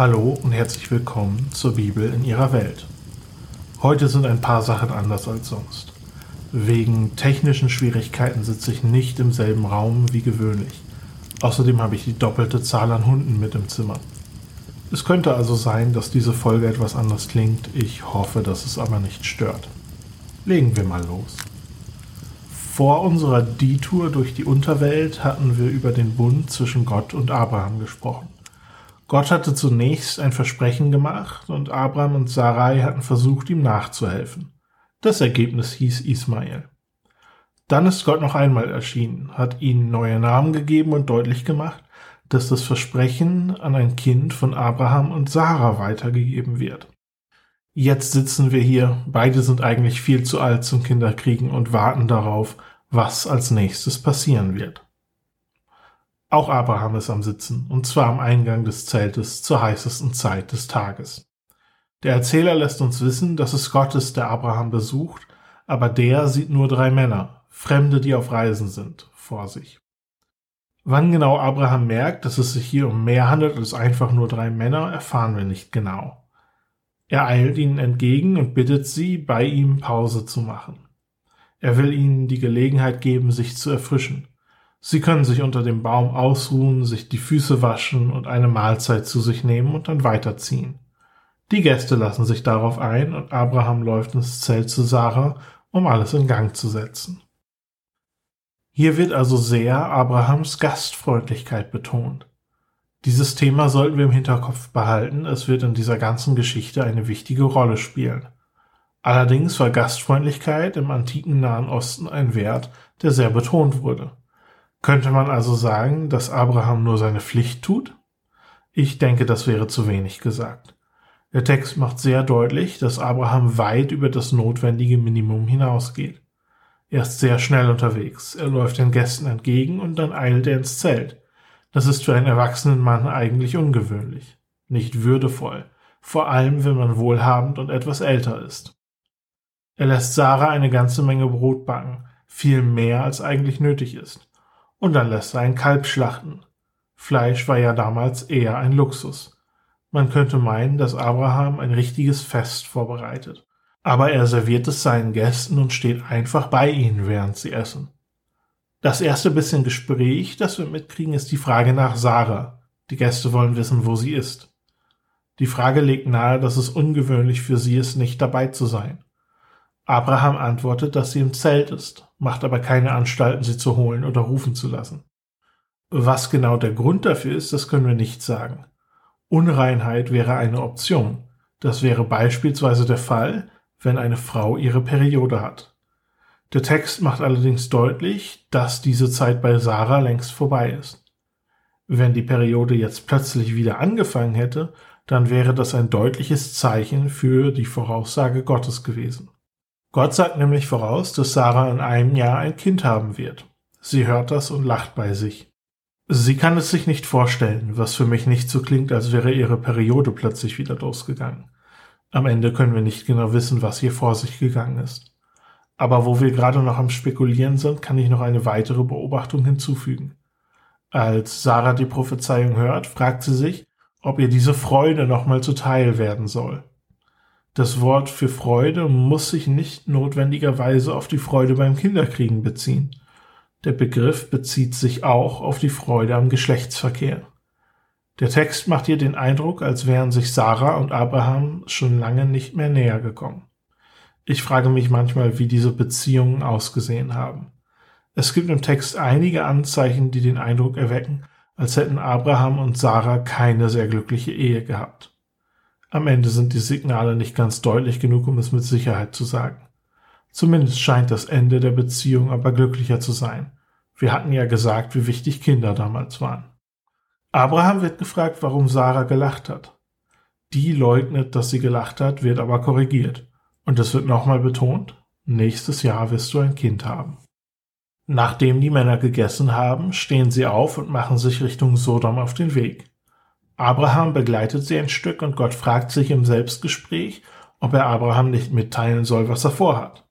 Hallo und herzlich willkommen zur Bibel in ihrer Welt. Heute sind ein paar Sachen anders als sonst. Wegen technischen Schwierigkeiten sitze ich nicht im selben Raum wie gewöhnlich. Außerdem habe ich die doppelte Zahl an Hunden mit im Zimmer. Es könnte also sein, dass diese Folge etwas anders klingt. Ich hoffe, dass es aber nicht stört. Legen wir mal los. Vor unserer Detour durch die Unterwelt hatten wir über den Bund zwischen Gott und Abraham gesprochen. Gott hatte zunächst ein Versprechen gemacht und Abraham und Sarai hatten versucht, ihm nachzuhelfen. Das Ergebnis hieß Ismael. Dann ist Gott noch einmal erschienen, hat ihnen neue Namen gegeben und deutlich gemacht, dass das Versprechen an ein Kind von Abraham und Sarah weitergegeben wird. Jetzt sitzen wir hier, beide sind eigentlich viel zu alt zum Kinderkriegen und warten darauf, was als nächstes passieren wird. Auch Abraham ist am Sitzen, und zwar am Eingang des Zeltes zur heißesten Zeit des Tages. Der Erzähler lässt uns wissen, dass es Gott ist, der Abraham besucht, aber der sieht nur drei Männer, Fremde, die auf Reisen sind, vor sich. Wann genau Abraham merkt, dass es sich hier um mehr handelt als einfach nur drei Männer, erfahren wir nicht genau. Er eilt ihnen entgegen und bittet sie, bei ihm Pause zu machen. Er will ihnen die Gelegenheit geben, sich zu erfrischen. Sie können sich unter dem Baum ausruhen, sich die Füße waschen und eine Mahlzeit zu sich nehmen und dann weiterziehen. Die Gäste lassen sich darauf ein und Abraham läuft ins Zelt zu Sarah, um alles in Gang zu setzen. Hier wird also sehr Abrahams Gastfreundlichkeit betont. Dieses Thema sollten wir im Hinterkopf behalten, es wird in dieser ganzen Geschichte eine wichtige Rolle spielen. Allerdings war Gastfreundlichkeit im antiken Nahen Osten ein Wert, der sehr betont wurde. Könnte man also sagen, dass Abraham nur seine Pflicht tut? Ich denke, das wäre zu wenig gesagt. Der Text macht sehr deutlich, dass Abraham weit über das notwendige Minimum hinausgeht. Er ist sehr schnell unterwegs, er läuft den Gästen entgegen und dann eilt er ins Zelt. Das ist für einen erwachsenen Mann eigentlich ungewöhnlich, nicht würdevoll, vor allem wenn man wohlhabend und etwas älter ist. Er lässt Sarah eine ganze Menge Brot backen, viel mehr als eigentlich nötig ist. Und dann lässt er ein Kalb schlachten. Fleisch war ja damals eher ein Luxus. Man könnte meinen, dass Abraham ein richtiges Fest vorbereitet. Aber er serviert es seinen Gästen und steht einfach bei ihnen, während sie essen. Das erste bisschen Gespräch, das wir mitkriegen, ist die Frage nach Sarah. Die Gäste wollen wissen, wo sie ist. Die Frage legt nahe, dass es ungewöhnlich für sie ist, nicht dabei zu sein. Abraham antwortet, dass sie im Zelt ist, macht aber keine Anstalten, sie zu holen oder rufen zu lassen. Was genau der Grund dafür ist, das können wir nicht sagen. Unreinheit wäre eine Option. Das wäre beispielsweise der Fall, wenn eine Frau ihre Periode hat. Der Text macht allerdings deutlich, dass diese Zeit bei Sarah längst vorbei ist. Wenn die Periode jetzt plötzlich wieder angefangen hätte, dann wäre das ein deutliches Zeichen für die Voraussage Gottes gewesen. Gott sagt nämlich voraus, dass Sarah in einem Jahr ein Kind haben wird. Sie hört das und lacht bei sich. Sie kann es sich nicht vorstellen, was für mich nicht so klingt, als wäre ihre Periode plötzlich wieder losgegangen. Am Ende können wir nicht genau wissen, was hier vor sich gegangen ist. Aber wo wir gerade noch am Spekulieren sind, kann ich noch eine weitere Beobachtung hinzufügen. Als Sarah die Prophezeiung hört, fragt sie sich, ob ihr diese Freude nochmal zuteil werden soll. Das Wort für Freude muss sich nicht notwendigerweise auf die Freude beim Kinderkriegen beziehen. Der Begriff bezieht sich auch auf die Freude am Geschlechtsverkehr. Der Text macht hier den Eindruck, als wären sich Sarah und Abraham schon lange nicht mehr näher gekommen. Ich frage mich manchmal, wie diese Beziehungen ausgesehen haben. Es gibt im Text einige Anzeichen, die den Eindruck erwecken, als hätten Abraham und Sarah keine sehr glückliche Ehe gehabt. Am Ende sind die Signale nicht ganz deutlich genug, um es mit Sicherheit zu sagen. Zumindest scheint das Ende der Beziehung aber glücklicher zu sein. Wir hatten ja gesagt, wie wichtig Kinder damals waren. Abraham wird gefragt, warum Sarah gelacht hat. Die leugnet, dass sie gelacht hat, wird aber korrigiert. Und es wird nochmal betont, nächstes Jahr wirst du ein Kind haben. Nachdem die Männer gegessen haben, stehen sie auf und machen sich Richtung Sodom auf den Weg. Abraham begleitet sie ein Stück und Gott fragt sich im Selbstgespräch, ob er Abraham nicht mitteilen soll, was er vorhat.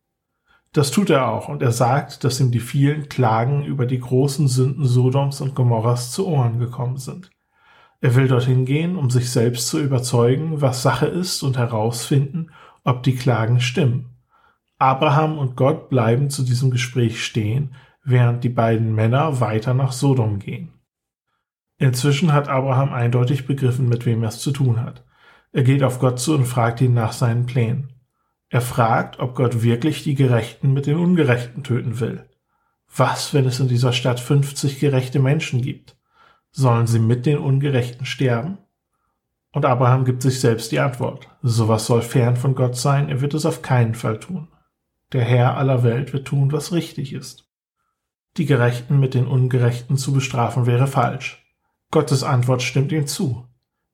Das tut er auch und er sagt, dass ihm die vielen Klagen über die großen Sünden Sodoms und Gomorras zu Ohren gekommen sind. Er will dorthin gehen, um sich selbst zu überzeugen, was Sache ist und herausfinden, ob die Klagen stimmen. Abraham und Gott bleiben zu diesem Gespräch stehen, während die beiden Männer weiter nach Sodom gehen. Inzwischen hat Abraham eindeutig begriffen, mit wem er es zu tun hat. Er geht auf Gott zu und fragt ihn nach seinen Plänen. Er fragt, ob Gott wirklich die Gerechten mit den Ungerechten töten will. Was, wenn es in dieser Stadt 50 gerechte Menschen gibt? Sollen sie mit den Ungerechten sterben? Und Abraham gibt sich selbst die Antwort. Sowas soll fern von Gott sein, er wird es auf keinen Fall tun. Der Herr aller Welt wird tun, was richtig ist. Die Gerechten mit den Ungerechten zu bestrafen wäre falsch. Gottes Antwort stimmt ihm zu.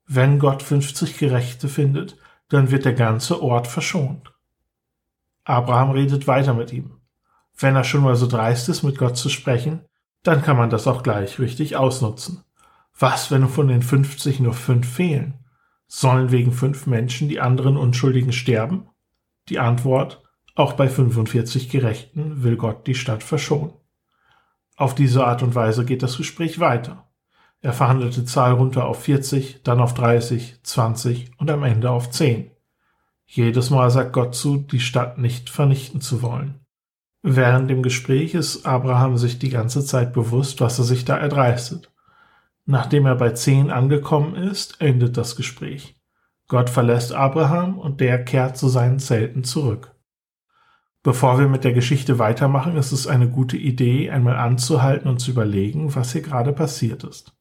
Wenn Gott 50 Gerechte findet, dann wird der ganze Ort verschont. Abraham redet weiter mit ihm. Wenn er schon mal so dreist ist, mit Gott zu sprechen, dann kann man das auch gleich richtig ausnutzen. Was, wenn von den 50 nur fünf fehlen? Sollen wegen fünf Menschen die anderen Unschuldigen sterben? Die Antwort, auch bei 45 Gerechten will Gott die Stadt verschonen. Auf diese Art und Weise geht das Gespräch weiter. Er verhandelt die Zahl runter auf 40, dann auf 30, 20 und am Ende auf 10. Jedes Mal sagt Gott zu, die Stadt nicht vernichten zu wollen. Während dem Gespräch ist Abraham sich die ganze Zeit bewusst, was er sich da erdreistet. Nachdem er bei 10 angekommen ist, endet das Gespräch. Gott verlässt Abraham und der kehrt zu seinen Zelten zurück. Bevor wir mit der Geschichte weitermachen, ist es eine gute Idee, einmal anzuhalten und zu überlegen, was hier gerade passiert ist.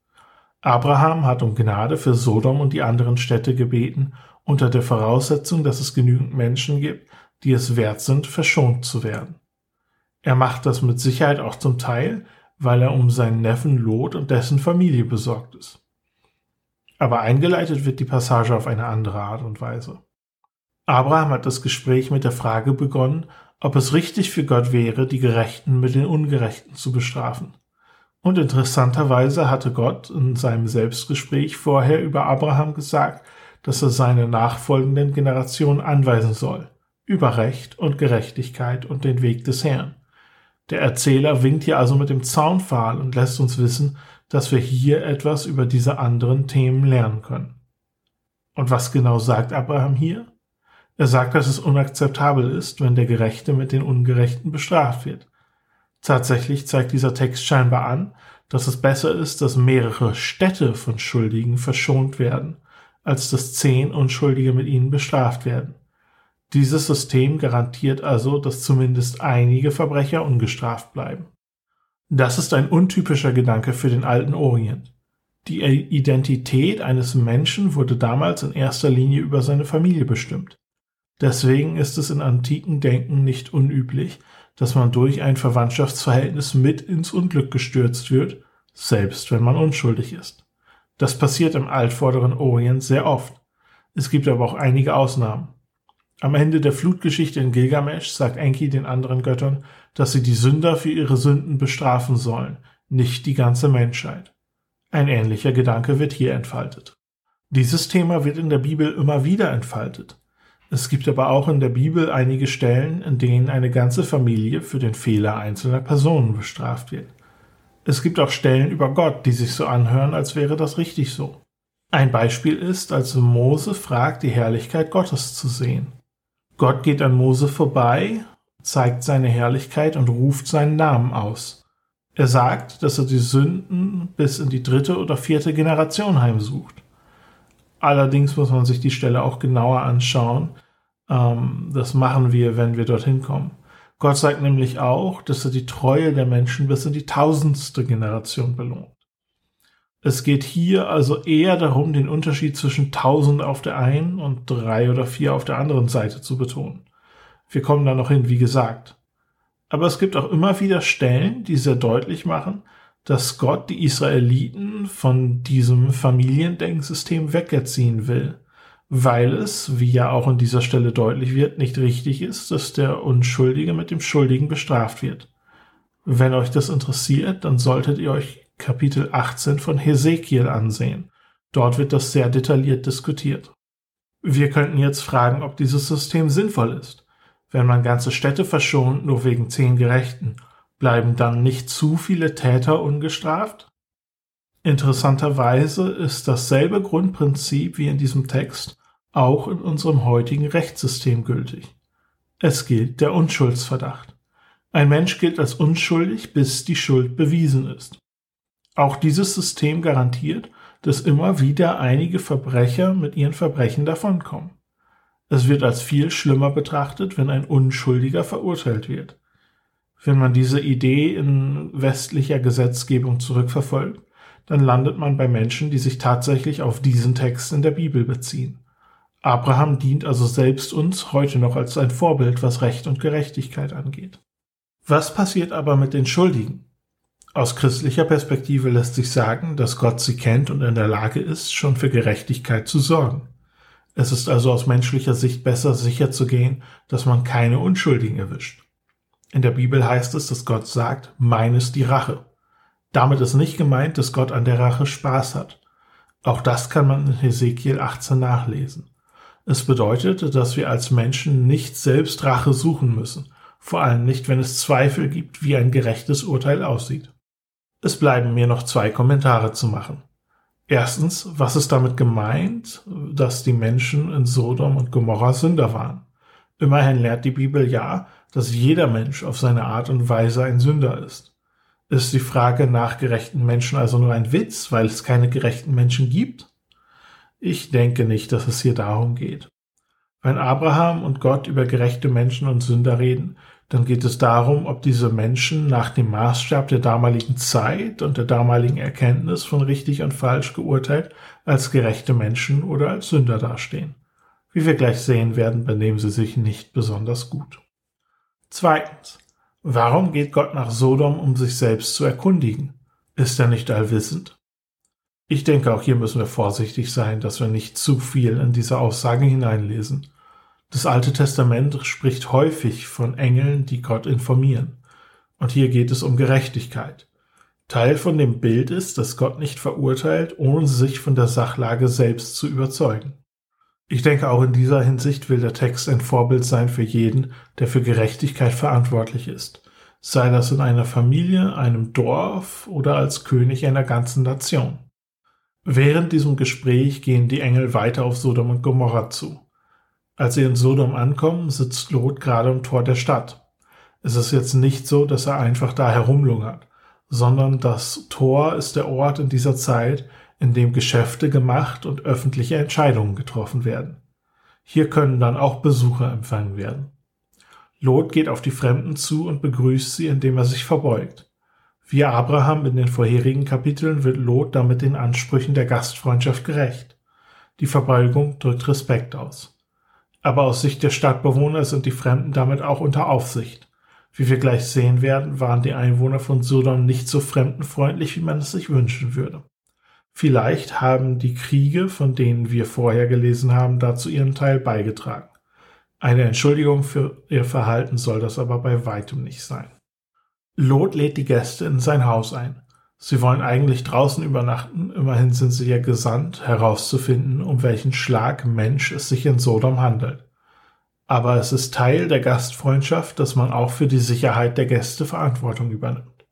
Abraham hat um Gnade für Sodom und die anderen Städte gebeten, unter der Voraussetzung, dass es genügend Menschen gibt, die es wert sind, verschont zu werden. Er macht das mit Sicherheit auch zum Teil, weil er um seinen Neffen Lot und dessen Familie besorgt ist. Aber eingeleitet wird die Passage auf eine andere Art und Weise. Abraham hat das Gespräch mit der Frage begonnen, ob es richtig für Gott wäre, die Gerechten mit den Ungerechten zu bestrafen. Und interessanterweise hatte Gott in seinem Selbstgespräch vorher über Abraham gesagt, dass er seine nachfolgenden Generationen anweisen soll, über Recht und Gerechtigkeit und den Weg des Herrn. Der Erzähler winkt hier also mit dem Zaunpfahl und lässt uns wissen, dass wir hier etwas über diese anderen Themen lernen können. Und was genau sagt Abraham hier? Er sagt, dass es unakzeptabel ist, wenn der Gerechte mit den Ungerechten bestraft wird. Tatsächlich zeigt dieser Text scheinbar an, dass es besser ist, dass mehrere Städte von Schuldigen verschont werden, als dass zehn Unschuldige mit ihnen bestraft werden. Dieses System garantiert also, dass zumindest einige Verbrecher ungestraft bleiben. Das ist ein untypischer Gedanke für den alten Orient. Die Identität eines Menschen wurde damals in erster Linie über seine Familie bestimmt. Deswegen ist es in antiken Denken nicht unüblich, dass man durch ein Verwandtschaftsverhältnis mit ins Unglück gestürzt wird, selbst wenn man unschuldig ist. Das passiert im altvorderen Orient sehr oft. Es gibt aber auch einige Ausnahmen. Am Ende der Flutgeschichte in Gilgamesch sagt Enki den anderen Göttern, dass sie die Sünder für ihre Sünden bestrafen sollen, nicht die ganze Menschheit. Ein ähnlicher Gedanke wird hier entfaltet. Dieses Thema wird in der Bibel immer wieder entfaltet. Es gibt aber auch in der Bibel einige Stellen, in denen eine ganze Familie für den Fehler einzelner Personen bestraft wird. Es gibt auch Stellen über Gott, die sich so anhören, als wäre das richtig so. Ein Beispiel ist, als Mose fragt, die Herrlichkeit Gottes zu sehen. Gott geht an Mose vorbei, zeigt seine Herrlichkeit und ruft seinen Namen aus. Er sagt, dass er die Sünden bis in die dritte oder vierte Generation heimsucht. Allerdings muss man sich die Stelle auch genauer anschauen, ähm, das machen wir, wenn wir dorthin kommen. Gott sagt nämlich auch, dass er die Treue der Menschen bis in die tausendste Generation belohnt. Es geht hier also eher darum, den Unterschied zwischen tausend auf der einen und drei oder vier auf der anderen Seite zu betonen. Wir kommen da noch hin, wie gesagt. Aber es gibt auch immer wieder Stellen, die sehr deutlich machen, dass Gott die Israeliten von diesem Familiendenksystem wegerziehen will weil es, wie ja auch an dieser Stelle deutlich wird, nicht richtig ist, dass der Unschuldige mit dem Schuldigen bestraft wird. Wenn euch das interessiert, dann solltet ihr euch Kapitel 18 von Hesekiel ansehen. Dort wird das sehr detailliert diskutiert. Wir könnten jetzt fragen, ob dieses System sinnvoll ist. Wenn man ganze Städte verschont, nur wegen zehn Gerechten, bleiben dann nicht zu viele Täter ungestraft? Interessanterweise ist dasselbe Grundprinzip wie in diesem Text auch in unserem heutigen Rechtssystem gültig. Es gilt der Unschuldsverdacht. Ein Mensch gilt als unschuldig, bis die Schuld bewiesen ist. Auch dieses System garantiert, dass immer wieder einige Verbrecher mit ihren Verbrechen davonkommen. Es wird als viel schlimmer betrachtet, wenn ein Unschuldiger verurteilt wird. Wenn man diese Idee in westlicher Gesetzgebung zurückverfolgt, dann landet man bei Menschen, die sich tatsächlich auf diesen Text in der Bibel beziehen. Abraham dient also selbst uns heute noch als ein Vorbild, was Recht und Gerechtigkeit angeht. Was passiert aber mit den Schuldigen? Aus christlicher Perspektive lässt sich sagen, dass Gott sie kennt und in der Lage ist, schon für Gerechtigkeit zu sorgen. Es ist also aus menschlicher Sicht besser sicher zu gehen, dass man keine Unschuldigen erwischt. In der Bibel heißt es, dass Gott sagt, mein ist die Rache. Damit ist nicht gemeint, dass Gott an der Rache Spaß hat. Auch das kann man in Hesekiel 18 nachlesen. Es bedeutet, dass wir als Menschen nicht selbst Rache suchen müssen, vor allem nicht, wenn es Zweifel gibt, wie ein gerechtes Urteil aussieht. Es bleiben mir noch zwei Kommentare zu machen. Erstens, was ist damit gemeint, dass die Menschen in Sodom und Gomorra Sünder waren? Immerhin lehrt die Bibel ja, dass jeder Mensch auf seine Art und Weise ein Sünder ist. Ist die Frage nach gerechten Menschen also nur ein Witz, weil es keine gerechten Menschen gibt? Ich denke nicht, dass es hier darum geht. Wenn Abraham und Gott über gerechte Menschen und Sünder reden, dann geht es darum, ob diese Menschen nach dem Maßstab der damaligen Zeit und der damaligen Erkenntnis von richtig und falsch geurteilt als gerechte Menschen oder als Sünder dastehen. Wie wir gleich sehen werden, benehmen sie sich nicht besonders gut. Zweitens. Warum geht Gott nach Sodom, um sich selbst zu erkundigen? Ist er nicht allwissend? Ich denke, auch hier müssen wir vorsichtig sein, dass wir nicht zu viel in diese Aussage hineinlesen. Das Alte Testament spricht häufig von Engeln, die Gott informieren. Und hier geht es um Gerechtigkeit. Teil von dem Bild ist, dass Gott nicht verurteilt, ohne sich von der Sachlage selbst zu überzeugen. Ich denke, auch in dieser Hinsicht will der Text ein Vorbild sein für jeden, der für Gerechtigkeit verantwortlich ist, sei das in einer Familie, einem Dorf oder als König einer ganzen Nation. Während diesem Gespräch gehen die Engel weiter auf Sodom und Gomorra zu. Als sie in Sodom ankommen, sitzt Lot gerade am Tor der Stadt. Es ist jetzt nicht so, dass er einfach da herumlungert, sondern das Tor ist der Ort in dieser Zeit, in dem Geschäfte gemacht und öffentliche Entscheidungen getroffen werden. Hier können dann auch Besucher empfangen werden. Lot geht auf die Fremden zu und begrüßt sie, indem er sich verbeugt. Wie Abraham in den vorherigen Kapiteln wird Lot damit den Ansprüchen der Gastfreundschaft gerecht. Die Verbeugung drückt Respekt aus. Aber aus Sicht der Stadtbewohner sind die Fremden damit auch unter Aufsicht. Wie wir gleich sehen werden, waren die Einwohner von Sodom nicht so fremdenfreundlich, wie man es sich wünschen würde. Vielleicht haben die Kriege, von denen wir vorher gelesen haben, dazu ihren Teil beigetragen. Eine Entschuldigung für ihr Verhalten soll das aber bei weitem nicht sein. Lot lädt die Gäste in sein Haus ein. Sie wollen eigentlich draußen übernachten, immerhin sind sie ja gesandt, herauszufinden, um welchen Schlag Mensch es sich in Sodom handelt. Aber es ist Teil der Gastfreundschaft, dass man auch für die Sicherheit der Gäste Verantwortung übernimmt.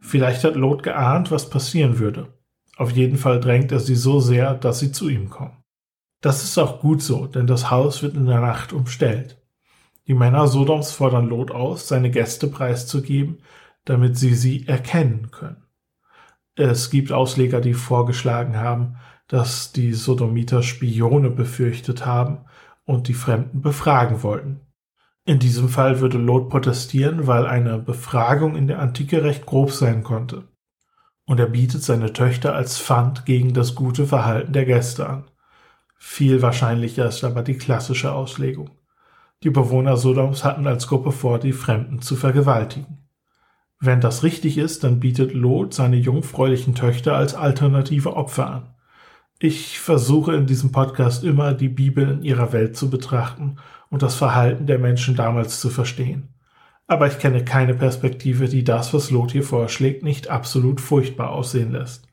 Vielleicht hat Lot geahnt, was passieren würde. Auf jeden Fall drängt er sie so sehr, dass sie zu ihm kommen. Das ist auch gut so, denn das Haus wird in der Nacht umstellt. Die Männer Sodoms fordern Lot aus, seine Gäste preiszugeben, damit sie sie erkennen können. Es gibt Ausleger, die vorgeschlagen haben, dass die Sodomiter Spione befürchtet haben und die Fremden befragen wollten. In diesem Fall würde Lot protestieren, weil eine Befragung in der Antike recht grob sein konnte. Und er bietet seine Töchter als Pfand gegen das gute Verhalten der Gäste an. Viel wahrscheinlicher ist aber die klassische Auslegung. Die Bewohner Sodoms hatten als Gruppe vor, die Fremden zu vergewaltigen. Wenn das richtig ist, dann bietet Lot seine jungfräulichen Töchter als alternative Opfer an. Ich versuche in diesem Podcast immer, die Bibel in ihrer Welt zu betrachten und das Verhalten der Menschen damals zu verstehen. Aber ich kenne keine Perspektive, die das, was Lot hier vorschlägt, nicht absolut furchtbar aussehen lässt.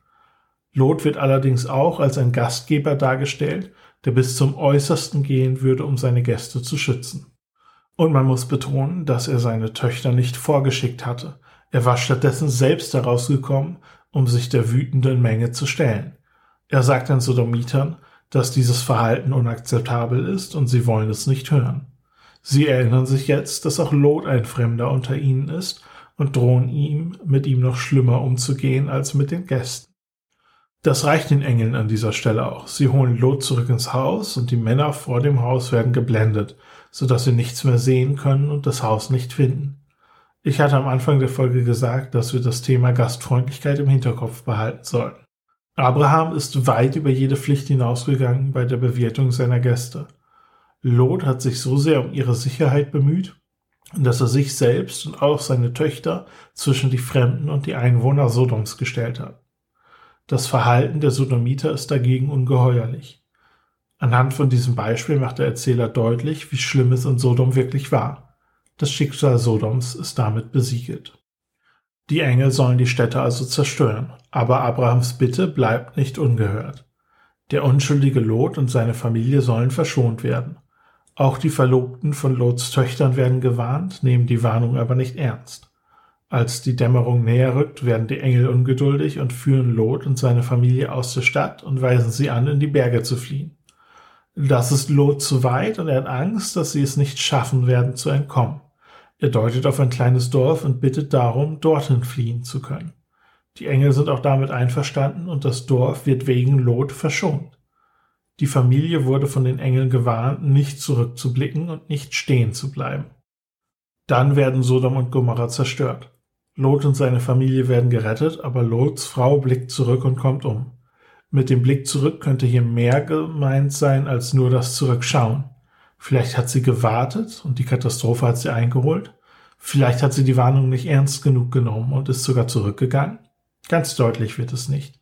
Lot wird allerdings auch als ein Gastgeber dargestellt, der bis zum Äußersten gehen würde, um seine Gäste zu schützen. Und man muss betonen, dass er seine Töchter nicht vorgeschickt hatte. Er war stattdessen selbst herausgekommen um sich der wütenden Menge zu stellen. Er sagt den Sodomitern, dass dieses Verhalten unakzeptabel ist und sie wollen es nicht hören. Sie erinnern sich jetzt, dass auch Lot ein Fremder unter ihnen ist und drohen ihm, mit ihm noch schlimmer umzugehen als mit den Gästen. Das reicht den Engeln an dieser Stelle auch. Sie holen Lot zurück ins Haus und die Männer vor dem Haus werden geblendet, sodass sie nichts mehr sehen können und das Haus nicht finden. Ich hatte am Anfang der Folge gesagt, dass wir das Thema Gastfreundlichkeit im Hinterkopf behalten sollten. Abraham ist weit über jede Pflicht hinausgegangen bei der Bewirtung seiner Gäste. Lot hat sich so sehr um ihre Sicherheit bemüht, dass er sich selbst und auch seine Töchter zwischen die Fremden und die Einwohner Sodoms gestellt hat. Das Verhalten der Sodomiter ist dagegen ungeheuerlich. Anhand von diesem Beispiel macht der Erzähler deutlich, wie schlimm es in Sodom wirklich war. Das Schicksal Sodoms ist damit besiegelt. Die Engel sollen die Städte also zerstören, aber Abrahams Bitte bleibt nicht ungehört. Der unschuldige Lot und seine Familie sollen verschont werden. Auch die Verlobten von Lots Töchtern werden gewarnt, nehmen die Warnung aber nicht ernst. Als die Dämmerung näher rückt, werden die Engel ungeduldig und führen Lot und seine Familie aus der Stadt und weisen sie an, in die Berge zu fliehen. Das ist Lot zu weit und er hat Angst, dass sie es nicht schaffen werden zu entkommen. Er deutet auf ein kleines Dorf und bittet darum, dorthin fliehen zu können. Die Engel sind auch damit einverstanden und das Dorf wird wegen Lot verschont. Die Familie wurde von den Engeln gewarnt, nicht zurückzublicken und nicht stehen zu bleiben. Dann werden Sodom und Gomorra zerstört. Lot und seine Familie werden gerettet, aber Lots Frau blickt zurück und kommt um. Mit dem Blick zurück könnte hier mehr gemeint sein als nur das Zurückschauen. Vielleicht hat sie gewartet und die Katastrophe hat sie eingeholt. Vielleicht hat sie die Warnung nicht ernst genug genommen und ist sogar zurückgegangen. Ganz deutlich wird es nicht.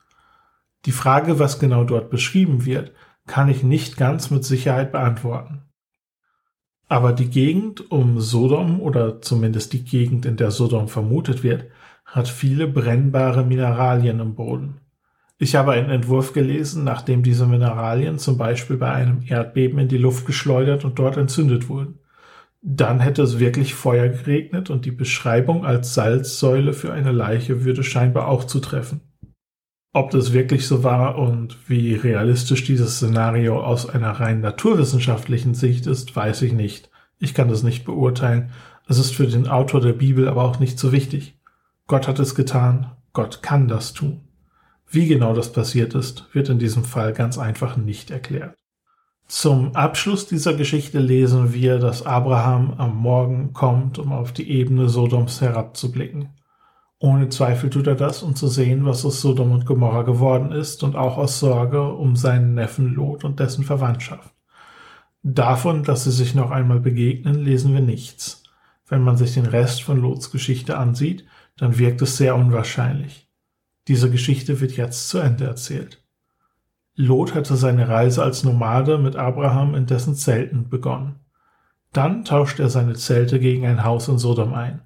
Die Frage, was genau dort beschrieben wird, kann ich nicht ganz mit Sicherheit beantworten. Aber die Gegend um Sodom oder zumindest die Gegend, in der Sodom vermutet wird, hat viele brennbare Mineralien im Boden. Ich habe einen Entwurf gelesen, nachdem diese Mineralien zum Beispiel bei einem Erdbeben in die Luft geschleudert und dort entzündet wurden. Dann hätte es wirklich Feuer geregnet und die Beschreibung als Salzsäule für eine Leiche würde scheinbar auch zutreffen. Ob das wirklich so war und wie realistisch dieses Szenario aus einer rein naturwissenschaftlichen Sicht ist, weiß ich nicht. Ich kann das nicht beurteilen. Es ist für den Autor der Bibel aber auch nicht so wichtig. Gott hat es getan, Gott kann das tun. Wie genau das passiert ist, wird in diesem Fall ganz einfach nicht erklärt. Zum Abschluss dieser Geschichte lesen wir, dass Abraham am Morgen kommt, um auf die Ebene Sodoms herabzublicken. Ohne Zweifel tut er das, um zu sehen, was aus Sodom und Gomorra geworden ist und auch aus Sorge um seinen Neffen Lot und dessen Verwandtschaft. Davon, dass sie sich noch einmal begegnen, lesen wir nichts. Wenn man sich den Rest von Lots Geschichte ansieht, dann wirkt es sehr unwahrscheinlich. Diese Geschichte wird jetzt zu Ende erzählt. Lot hatte seine Reise als Nomade mit Abraham in dessen Zelten begonnen. Dann tauschte er seine Zelte gegen ein Haus in Sodom ein.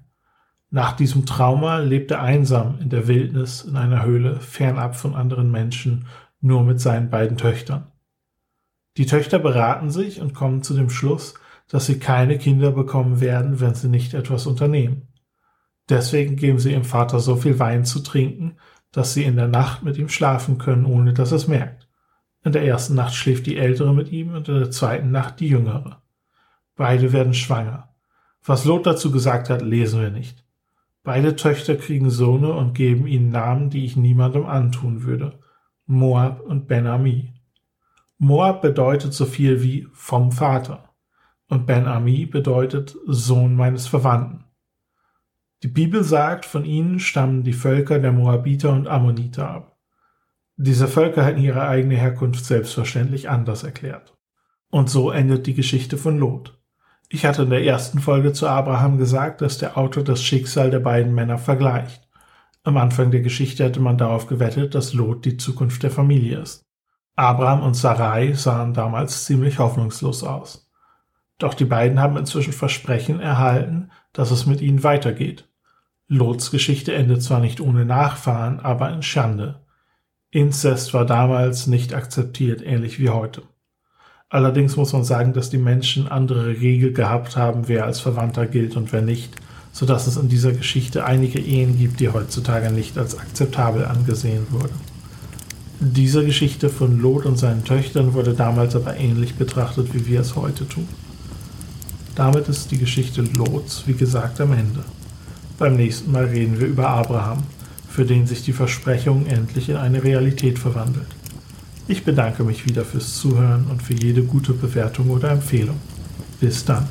Nach diesem Trauma lebt er einsam in der Wildnis in einer Höhle, fernab von anderen Menschen, nur mit seinen beiden Töchtern. Die Töchter beraten sich und kommen zu dem Schluss, dass sie keine Kinder bekommen werden, wenn sie nicht etwas unternehmen. Deswegen geben sie ihrem Vater so viel Wein zu trinken, dass sie in der Nacht mit ihm schlafen können, ohne dass es merkt. In der ersten Nacht schläft die ältere mit ihm und in der zweiten Nacht die jüngere. Beide werden schwanger. Was Lot dazu gesagt hat, lesen wir nicht. Beide Töchter kriegen Sohne und geben ihnen Namen, die ich niemandem antun würde. Moab und Ben-Ami. Moab bedeutet so viel wie vom Vater und Ben-Ami bedeutet Sohn meines Verwandten. Die Bibel sagt, von ihnen stammen die Völker der Moabiter und Ammoniter ab. Diese Völker hätten ihre eigene Herkunft selbstverständlich anders erklärt. Und so endet die Geschichte von Lot. Ich hatte in der ersten Folge zu Abraham gesagt, dass der Autor das Schicksal der beiden Männer vergleicht. Am Anfang der Geschichte hätte man darauf gewettet, dass Lot die Zukunft der Familie ist. Abraham und Sarai sahen damals ziemlich hoffnungslos aus. Doch die beiden haben inzwischen Versprechen erhalten, dass es mit ihnen weitergeht. Lots Geschichte endet zwar nicht ohne Nachfahren, aber in Schande. Inzest war damals nicht akzeptiert, ähnlich wie heute. Allerdings muss man sagen, dass die Menschen andere Regeln gehabt haben, wer als Verwandter gilt und wer nicht, sodass es in dieser Geschichte einige Ehen gibt, die heutzutage nicht als akzeptabel angesehen wurden. Diese Geschichte von Lot und seinen Töchtern wurde damals aber ähnlich betrachtet, wie wir es heute tun. Damit ist die Geschichte Lots, wie gesagt, am Ende. Beim nächsten Mal reden wir über Abraham, für den sich die Versprechung endlich in eine Realität verwandelt. Ich bedanke mich wieder fürs Zuhören und für jede gute Bewertung oder Empfehlung. Bis dann.